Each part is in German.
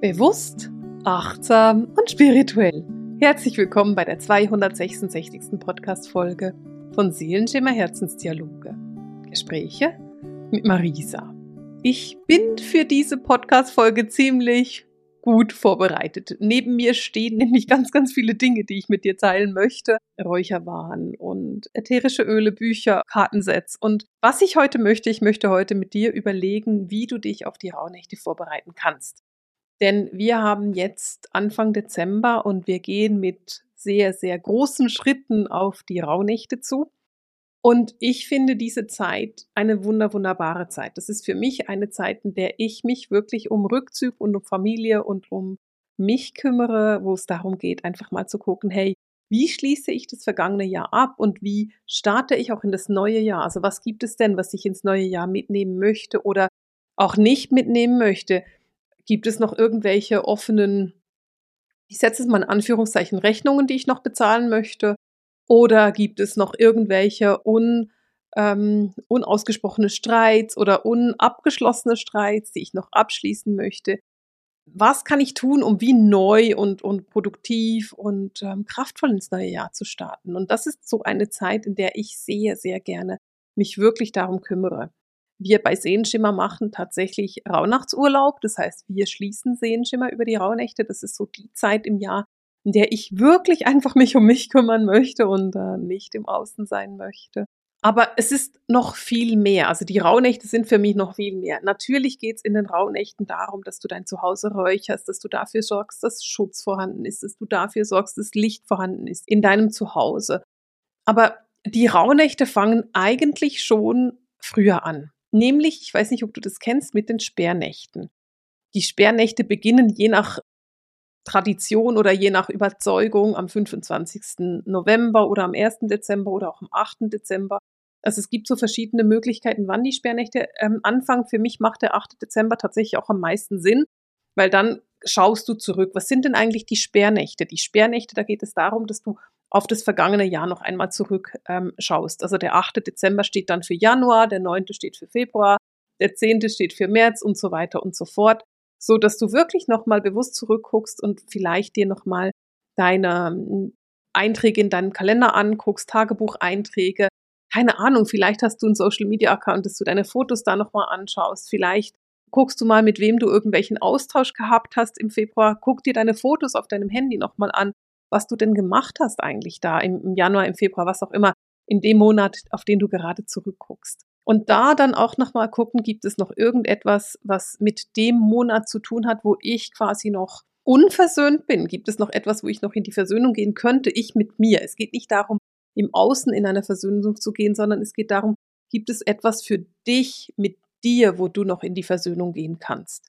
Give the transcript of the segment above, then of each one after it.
Bewusst, achtsam und spirituell. Herzlich willkommen bei der 266. Podcast-Folge von Seelenschimmer Herzensdialoge. Gespräche mit Marisa. Ich bin für diese Podcast-Folge ziemlich gut vorbereitet. Neben mir stehen nämlich ganz, ganz viele Dinge, die ich mit dir teilen möchte. Räucherwaren und ätherische Öle, Bücher, Kartensets. Und was ich heute möchte, ich möchte heute mit dir überlegen, wie du dich auf die Rauhnächte vorbereiten kannst. Denn wir haben jetzt Anfang Dezember und wir gehen mit sehr, sehr großen Schritten auf die Rauhnächte zu. Und ich finde diese Zeit eine wunder, wunderbare Zeit. Das ist für mich eine Zeit, in der ich mich wirklich um Rückzug und um Familie und um mich kümmere, wo es darum geht, einfach mal zu gucken, hey, wie schließe ich das vergangene Jahr ab und wie starte ich auch in das neue Jahr? Also was gibt es denn, was ich ins neue Jahr mitnehmen möchte oder auch nicht mitnehmen möchte? Gibt es noch irgendwelche offenen, ich setze es mal in Anführungszeichen, Rechnungen, die ich noch bezahlen möchte? Oder gibt es noch irgendwelche un, ähm, unausgesprochene Streits oder unabgeschlossene Streits, die ich noch abschließen möchte? Was kann ich tun, um wie neu und, und produktiv und ähm, kraftvoll ins neue Jahr zu starten? Und das ist so eine Zeit, in der ich sehr, sehr gerne mich wirklich darum kümmere wir bei Seenschimmer machen tatsächlich Rauhnachtsurlaub. Das heißt, wir schließen Seenschimmer über die Rauhnächte. Das ist so die Zeit im Jahr, in der ich wirklich einfach mich um mich kümmern möchte und äh, nicht im Außen sein möchte. Aber es ist noch viel mehr. Also die Rauhnächte sind für mich noch viel mehr. Natürlich geht es in den Rauhnächten darum, dass du dein Zuhause räucherst, dass du dafür sorgst, dass Schutz vorhanden ist, dass du dafür sorgst, dass Licht vorhanden ist in deinem Zuhause. Aber die Rauhnächte fangen eigentlich schon früher an. Nämlich, ich weiß nicht, ob du das kennst, mit den Sperrnächten. Die Sperrnächte beginnen je nach Tradition oder je nach Überzeugung am 25. November oder am 1. Dezember oder auch am 8. Dezember. Also es gibt so verschiedene Möglichkeiten, wann die Sperrnächte ähm, anfangen. Für mich macht der 8. Dezember tatsächlich auch am meisten Sinn, weil dann schaust du zurück. Was sind denn eigentlich die Sperrnächte? Die Sperrnächte, da geht es darum, dass du auf das vergangene Jahr noch einmal zurück ähm. Also der 8. Dezember steht dann für Januar, der 9. steht für Februar, der 10. steht für März und so weiter und so fort, so dass du wirklich nochmal bewusst zurückguckst und vielleicht dir nochmal deine hm, Einträge in deinem Kalender anguckst, Tagebucheinträge. Keine Ahnung, vielleicht hast du einen Social Media Account, dass du deine Fotos da nochmal anschaust. Vielleicht guckst du mal, mit wem du irgendwelchen Austausch gehabt hast im Februar. Guck dir deine Fotos auf deinem Handy nochmal an was du denn gemacht hast eigentlich da im, im Januar, im Februar, was auch immer, in dem Monat, auf den du gerade zurückguckst. Und da dann auch nochmal gucken, gibt es noch irgendetwas, was mit dem Monat zu tun hat, wo ich quasi noch unversöhnt bin? Gibt es noch etwas, wo ich noch in die Versöhnung gehen könnte, ich mit mir? Es geht nicht darum, im Außen in eine Versöhnung zu gehen, sondern es geht darum, gibt es etwas für dich mit dir, wo du noch in die Versöhnung gehen kannst?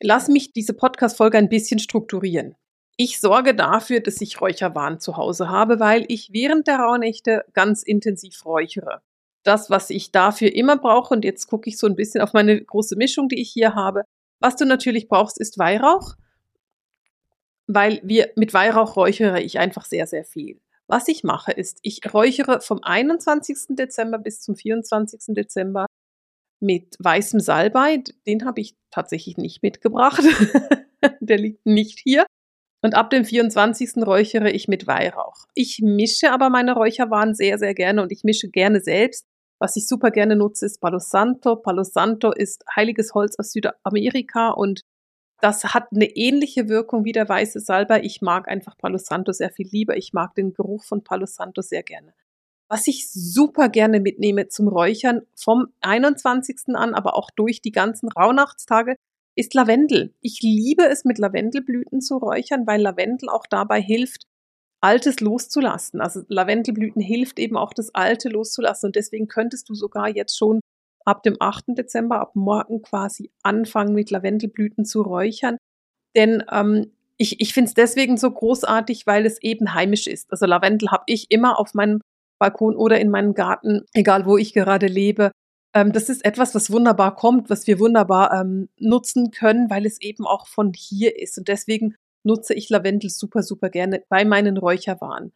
Lass mich diese Podcast-Folge ein bisschen strukturieren. Ich sorge dafür, dass ich Räucherwaren zu Hause habe, weil ich während der Rauhnächte ganz intensiv räuchere. Das, was ich dafür immer brauche, und jetzt gucke ich so ein bisschen auf meine große Mischung, die ich hier habe. Was du natürlich brauchst, ist Weihrauch, weil wir mit Weihrauch räuchere ich einfach sehr, sehr viel. Was ich mache, ist, ich räuchere vom 21. Dezember bis zum 24. Dezember mit weißem Salbei. Den habe ich tatsächlich nicht mitgebracht. Der liegt nicht hier. Und ab dem 24. räuchere ich mit Weihrauch. Ich mische aber meine Räucherwaren sehr, sehr gerne und ich mische gerne selbst. Was ich super gerne nutze, ist Palo Santo. Palo Santo ist heiliges Holz aus Südamerika und das hat eine ähnliche Wirkung wie der weiße Salbei. Ich mag einfach Palo Santo sehr viel lieber. Ich mag den Geruch von Palo Santo sehr gerne. Was ich super gerne mitnehme zum Räuchern vom 21. an, aber auch durch die ganzen Rauhnachtstage, ist Lavendel. Ich liebe es, mit Lavendelblüten zu räuchern, weil Lavendel auch dabei hilft, Altes loszulassen. Also Lavendelblüten hilft eben auch, das Alte loszulassen. Und deswegen könntest du sogar jetzt schon ab dem 8. Dezember, ab morgen quasi anfangen, mit Lavendelblüten zu räuchern. Denn ähm, ich, ich finde es deswegen so großartig, weil es eben heimisch ist. Also Lavendel habe ich immer auf meinem Balkon oder in meinem Garten, egal wo ich gerade lebe, ähm, das ist etwas, was wunderbar kommt, was wir wunderbar ähm, nutzen können, weil es eben auch von hier ist. Und deswegen nutze ich Lavendel super, super gerne bei meinen Räucherwaren.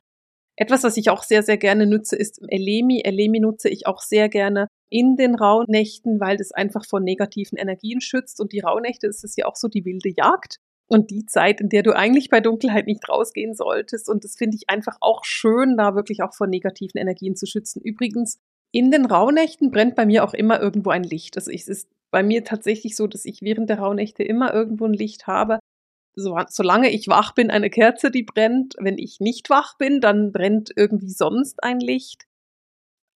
Etwas, was ich auch sehr, sehr gerne nutze, ist Elemi. Elemi nutze ich auch sehr gerne in den Rauhnächten, weil das einfach vor negativen Energien schützt. Und die Rauhnächte ist es ja auch so die wilde Jagd. und die Zeit, in der du eigentlich bei Dunkelheit nicht rausgehen solltest. Und das finde ich einfach auch schön, da wirklich auch vor negativen Energien zu schützen. Übrigens, in den Rauhnächten brennt bei mir auch immer irgendwo ein Licht. Also es ist bei mir tatsächlich so, dass ich während der Rauhnächte immer irgendwo ein Licht habe. So, solange ich wach bin, eine Kerze, die brennt. Wenn ich nicht wach bin, dann brennt irgendwie sonst ein Licht.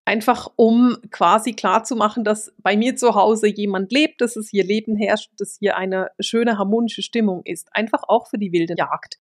Einfach um quasi klarzumachen, dass bei mir zu Hause jemand lebt, dass es hier Leben herrscht, dass hier eine schöne harmonische Stimmung ist. Einfach auch für die wilde Jagd.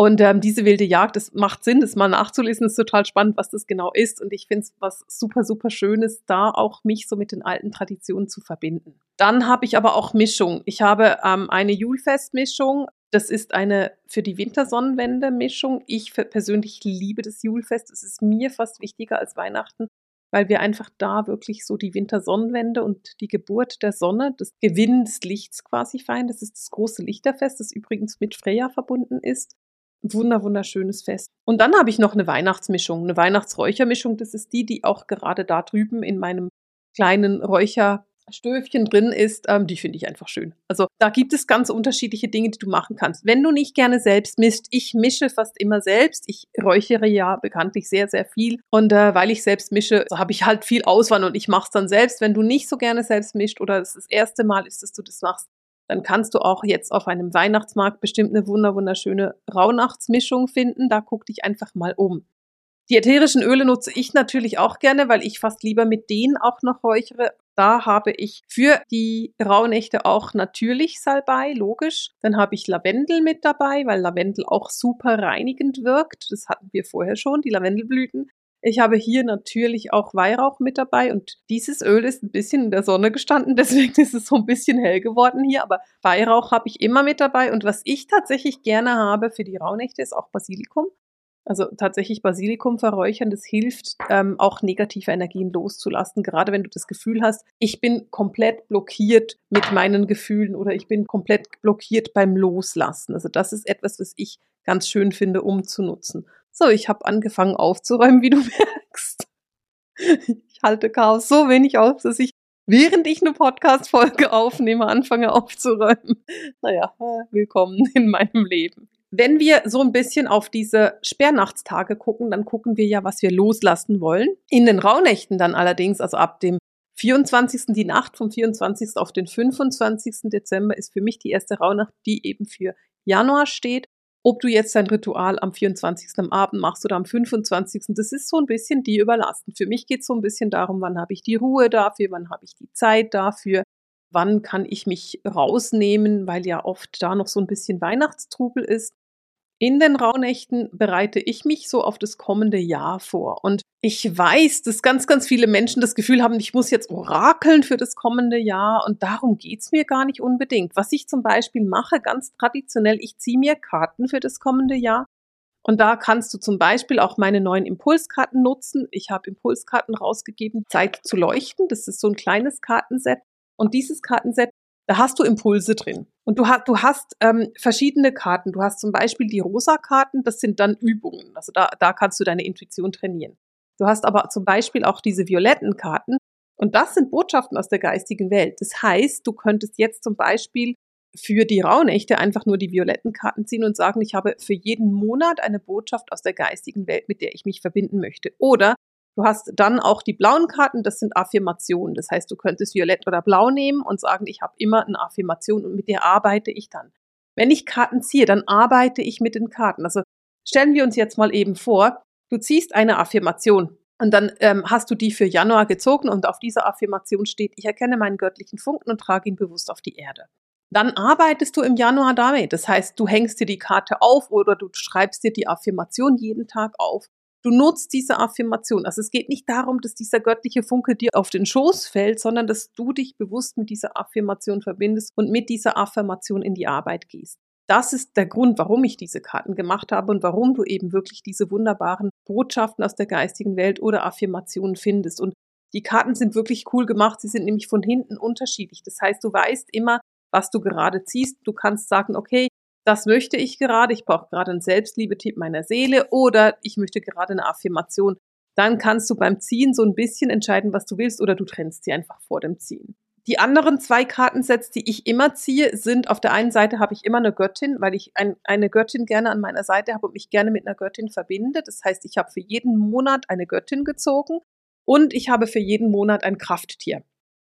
Und ähm, diese wilde Jagd, das macht Sinn, das mal nachzulesen, ist total spannend, was das genau ist. Und ich finde es was super, super Schönes, da auch mich so mit den alten Traditionen zu verbinden. Dann habe ich aber auch Mischung. Ich habe ähm, eine Julfest-Mischung. Das ist eine für die Wintersonnenwende-Mischung. Ich persönlich liebe das Julfest. Es ist mir fast wichtiger als Weihnachten, weil wir einfach da wirklich so die Wintersonnenwende und die Geburt der Sonne, das Gewinn des Lichts quasi feiern. Das ist das große Lichterfest, das übrigens mit Freya verbunden ist. Wunder, wunderschönes Fest. Und dann habe ich noch eine Weihnachtsmischung, eine Weihnachtsräuchermischung. Das ist die, die auch gerade da drüben in meinem kleinen Räucher Stöfchen drin ist, ähm, die finde ich einfach schön. Also da gibt es ganz unterschiedliche Dinge, die du machen kannst. Wenn du nicht gerne selbst mischt, ich mische fast immer selbst. Ich räuchere ja bekanntlich sehr, sehr viel. Und äh, weil ich selbst mische, so habe ich halt viel Auswahl und ich mache es dann selbst. Wenn du nicht so gerne selbst mischt oder es das erste Mal ist, dass du das machst, dann kannst du auch jetzt auf einem Weihnachtsmarkt bestimmt eine wunder wunderschöne Rauhnachtsmischung finden. Da guck dich einfach mal um. Die ätherischen Öle nutze ich natürlich auch gerne, weil ich fast lieber mit denen auch noch räuchere. Da habe ich für die Rauhnächte auch natürlich Salbei, logisch. Dann habe ich Lavendel mit dabei, weil Lavendel auch super reinigend wirkt. Das hatten wir vorher schon, die Lavendelblüten. Ich habe hier natürlich auch Weihrauch mit dabei und dieses Öl ist ein bisschen in der Sonne gestanden, deswegen ist es so ein bisschen hell geworden hier, aber Weihrauch habe ich immer mit dabei und was ich tatsächlich gerne habe für die Rauhnächte ist auch Basilikum. Also tatsächlich Basilikum verräuchern, das hilft ähm, auch negative Energien loszulassen. Gerade wenn du das Gefühl hast, ich bin komplett blockiert mit meinen Gefühlen oder ich bin komplett blockiert beim Loslassen. Also das ist etwas, was ich ganz schön finde, um zu nutzen. So, ich habe angefangen aufzuräumen, wie du merkst. Ich halte Chaos so wenig auf, dass ich während ich eine Podcast-Folge aufnehme, anfange aufzuräumen. Naja, willkommen in meinem Leben. Wenn wir so ein bisschen auf diese Sperrnachtstage gucken, dann gucken wir ja, was wir loslassen wollen. In den Rauhnächten dann allerdings, also ab dem 24. die Nacht vom 24. auf den 25. Dezember ist für mich die erste Rauhnacht, die eben für Januar steht. Ob du jetzt dein Ritual am 24. am Abend machst oder am 25. Das ist so ein bisschen die überlassen. Für mich geht es so ein bisschen darum, wann habe ich die Ruhe dafür, wann habe ich die Zeit dafür, wann kann ich mich rausnehmen, weil ja oft da noch so ein bisschen Weihnachtstrubel ist. In den Rauhnächten bereite ich mich so auf das kommende Jahr vor. Und ich weiß, dass ganz, ganz viele Menschen das Gefühl haben, ich muss jetzt orakeln für das kommende Jahr. Und darum geht's mir gar nicht unbedingt. Was ich zum Beispiel mache, ganz traditionell, ich ziehe mir Karten für das kommende Jahr. Und da kannst du zum Beispiel auch meine neuen Impulskarten nutzen. Ich habe Impulskarten rausgegeben, Zeit zu leuchten. Das ist so ein kleines Kartenset. Und dieses Kartenset da hast du Impulse drin. Und du, hast, du hast ähm, verschiedene Karten. Du hast zum Beispiel die rosa Karten, das sind dann Übungen. Also da, da kannst du deine Intuition trainieren. Du hast aber zum Beispiel auch diese violetten Karten. Und das sind Botschaften aus der geistigen Welt. Das heißt, du könntest jetzt zum Beispiel für die Rauhnächte einfach nur die violetten Karten ziehen und sagen, ich habe für jeden Monat eine Botschaft aus der geistigen Welt, mit der ich mich verbinden möchte. Oder Du hast dann auch die blauen Karten, das sind Affirmationen. Das heißt, du könntest Violett oder Blau nehmen und sagen, ich habe immer eine Affirmation und mit der arbeite ich dann. Wenn ich Karten ziehe, dann arbeite ich mit den Karten. Also stellen wir uns jetzt mal eben vor, du ziehst eine Affirmation und dann ähm, hast du die für Januar gezogen und auf dieser Affirmation steht, ich erkenne meinen göttlichen Funken und trage ihn bewusst auf die Erde. Dann arbeitest du im Januar damit. Das heißt, du hängst dir die Karte auf oder du schreibst dir die Affirmation jeden Tag auf Du nutzt diese Affirmation. Also es geht nicht darum, dass dieser göttliche Funke dir auf den Schoß fällt, sondern dass du dich bewusst mit dieser Affirmation verbindest und mit dieser Affirmation in die Arbeit gehst. Das ist der Grund, warum ich diese Karten gemacht habe und warum du eben wirklich diese wunderbaren Botschaften aus der geistigen Welt oder Affirmationen findest. Und die Karten sind wirklich cool gemacht. Sie sind nämlich von hinten unterschiedlich. Das heißt, du weißt immer, was du gerade ziehst. Du kannst sagen, okay, das möchte ich gerade, ich brauche gerade einen Selbstliebe-Tipp meiner Seele oder ich möchte gerade eine Affirmation. Dann kannst du beim Ziehen so ein bisschen entscheiden, was du willst oder du trennst sie einfach vor dem Ziehen. Die anderen zwei Kartensets, die ich immer ziehe, sind auf der einen Seite habe ich immer eine Göttin, weil ich ein, eine Göttin gerne an meiner Seite habe und mich gerne mit einer Göttin verbinde. Das heißt, ich habe für jeden Monat eine Göttin gezogen und ich habe für jeden Monat ein Krafttier.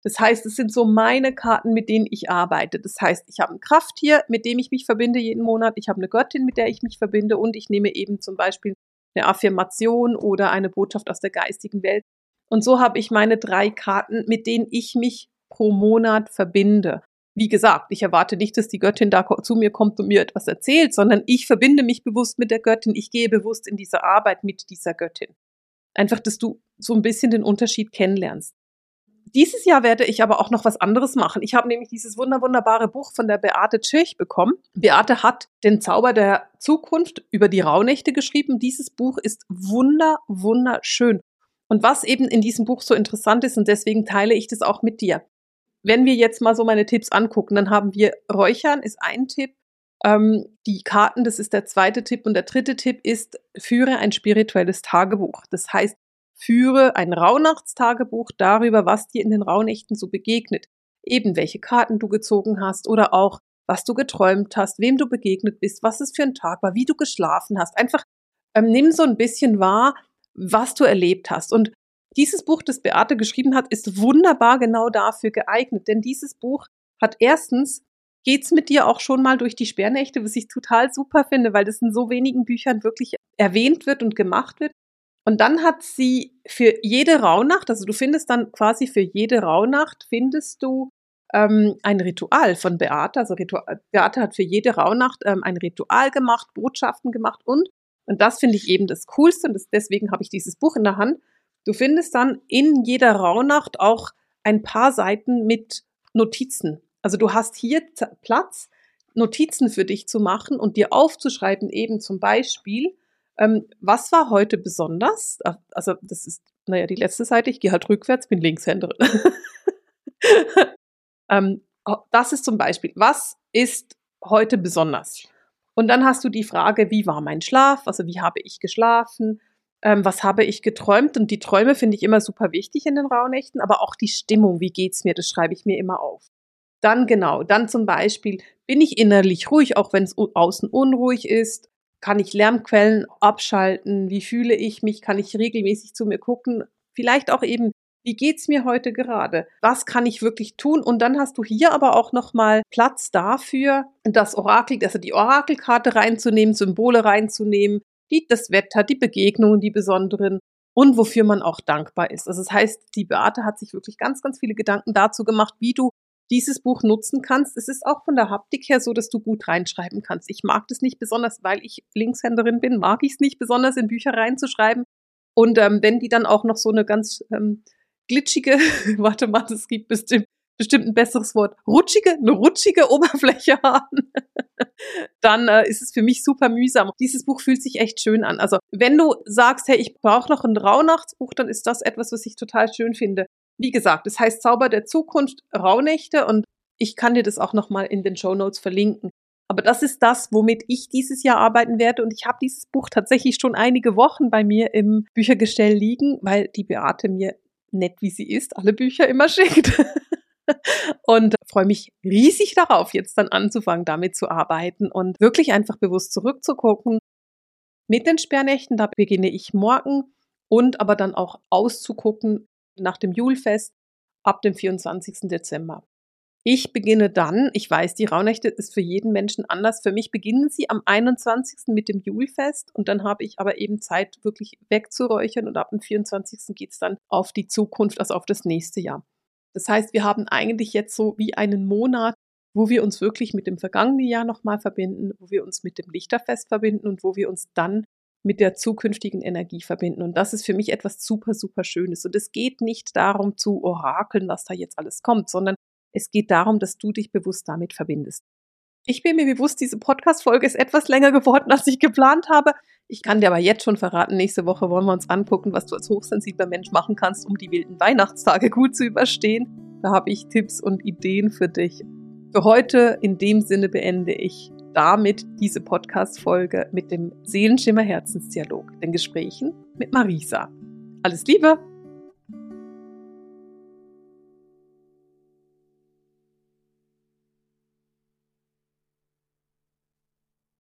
Das heißt, es sind so meine Karten, mit denen ich arbeite. Das heißt, ich habe ein Krafttier, mit dem ich mich verbinde jeden Monat. Ich habe eine Göttin, mit der ich mich verbinde und ich nehme eben zum Beispiel eine Affirmation oder eine Botschaft aus der geistigen Welt. Und so habe ich meine drei Karten, mit denen ich mich pro Monat verbinde. Wie gesagt, ich erwarte nicht, dass die Göttin da zu mir kommt und mir etwas erzählt, sondern ich verbinde mich bewusst mit der Göttin. Ich gehe bewusst in diese Arbeit mit dieser Göttin. Einfach, dass du so ein bisschen den Unterschied kennenlernst. Dieses Jahr werde ich aber auch noch was anderes machen. Ich habe nämlich dieses wunder wunderbare Buch von der Beate Tschirch bekommen. Beate hat den Zauber der Zukunft über die Rauhnächte geschrieben. Dieses Buch ist wunder, wunderschön. Und was eben in diesem Buch so interessant ist, und deswegen teile ich das auch mit dir. Wenn wir jetzt mal so meine Tipps angucken, dann haben wir Räuchern ist ein Tipp, ähm, die Karten, das ist der zweite Tipp und der dritte Tipp ist, führe ein spirituelles Tagebuch. Das heißt, führe ein Rauhnachtstagebuch darüber, was dir in den Rauhnächten so begegnet. Eben welche Karten du gezogen hast oder auch was du geträumt hast, wem du begegnet bist, was es für ein Tag war, wie du geschlafen hast. Einfach ähm, nimm so ein bisschen wahr, was du erlebt hast. Und dieses Buch, das Beate geschrieben hat, ist wunderbar genau dafür geeignet, denn dieses Buch hat erstens geht's mit dir auch schon mal durch die Sperrnächte, was ich total super finde, weil das in so wenigen Büchern wirklich erwähnt wird und gemacht wird. Und dann hat sie für jede Rauhnacht, also du findest dann quasi für jede Rauhnacht, findest du ähm, ein Ritual von Beate. Also Ritual, Beate hat für jede Rauhnacht ähm, ein Ritual gemacht, Botschaften gemacht und, und das finde ich eben das Coolste und das, deswegen habe ich dieses Buch in der Hand. Du findest dann in jeder Rauhnacht auch ein paar Seiten mit Notizen. Also du hast hier Platz, Notizen für dich zu machen und dir aufzuschreiben, eben zum Beispiel, ähm, was war heute besonders? Also das ist, naja, die letzte Seite, ich gehe halt rückwärts, bin Linkshänderin. ähm, das ist zum Beispiel, was ist heute besonders? Und dann hast du die Frage, wie war mein Schlaf? Also wie habe ich geschlafen? Ähm, was habe ich geträumt? Und die Träume finde ich immer super wichtig in den Rauhnächten, aber auch die Stimmung, wie geht's mir, das schreibe ich mir immer auf. Dann genau, dann zum Beispiel, bin ich innerlich ruhig, auch wenn es außen unruhig ist? Kann ich Lärmquellen abschalten? Wie fühle ich mich? Kann ich regelmäßig zu mir gucken? Vielleicht auch eben, wie geht's mir heute gerade? Was kann ich wirklich tun? Und dann hast du hier aber auch nochmal Platz dafür, das Orakel, also die Orakelkarte reinzunehmen, Symbole reinzunehmen, die, das Wetter, die Begegnungen, die besonderen und wofür man auch dankbar ist. Also das heißt, die Beate hat sich wirklich ganz, ganz viele Gedanken dazu gemacht, wie du dieses Buch nutzen kannst. Es ist auch von der Haptik her so, dass du gut reinschreiben kannst. Ich mag das nicht besonders, weil ich Linkshänderin bin, mag ich es nicht besonders in Bücher reinzuschreiben. Und ähm, wenn die dann auch noch so eine ganz ähm, glitschige, warte mal, es gibt bestimmt, bestimmt ein besseres Wort, rutschige, eine rutschige Oberfläche haben, dann äh, ist es für mich super mühsam. Dieses Buch fühlt sich echt schön an. Also wenn du sagst, hey, ich brauche noch ein Rauhnachtsbuch, dann ist das etwas, was ich total schön finde. Wie gesagt, es heißt Zauber der Zukunft, Rauhnächte und ich kann dir das auch nochmal in den Show Notes verlinken. Aber das ist das, womit ich dieses Jahr arbeiten werde. Und ich habe dieses Buch tatsächlich schon einige Wochen bei mir im Büchergestell liegen, weil die Beate mir nett wie sie ist, alle Bücher immer schickt. und freue mich riesig darauf, jetzt dann anzufangen, damit zu arbeiten und wirklich einfach bewusst zurückzugucken. Mit den Sperrnächten, da beginne ich morgen und aber dann auch auszugucken, nach dem Julfest ab dem 24. Dezember. Ich beginne dann, ich weiß, die Rauhnächte ist für jeden Menschen anders. Für mich beginnen sie am 21. mit dem Julfest und dann habe ich aber eben Zeit, wirklich wegzuräuchern und ab dem 24. geht es dann auf die Zukunft, also auf das nächste Jahr. Das heißt, wir haben eigentlich jetzt so wie einen Monat, wo wir uns wirklich mit dem vergangenen Jahr nochmal verbinden, wo wir uns mit dem Lichterfest verbinden und wo wir uns dann mit der zukünftigen Energie verbinden. Und das ist für mich etwas super, super Schönes. Und es geht nicht darum zu orakeln, was da jetzt alles kommt, sondern es geht darum, dass du dich bewusst damit verbindest. Ich bin mir bewusst, diese Podcast-Folge ist etwas länger geworden, als ich geplant habe. Ich kann dir aber jetzt schon verraten, nächste Woche wollen wir uns angucken, was du als hochsensibler Mensch machen kannst, um die wilden Weihnachtstage gut zu überstehen. Da habe ich Tipps und Ideen für dich. Für heute in dem Sinne beende ich damit diese Podcast-Folge mit dem Seelenschimmer Herzensdialog, den Gesprächen mit Marisa. Alles Liebe!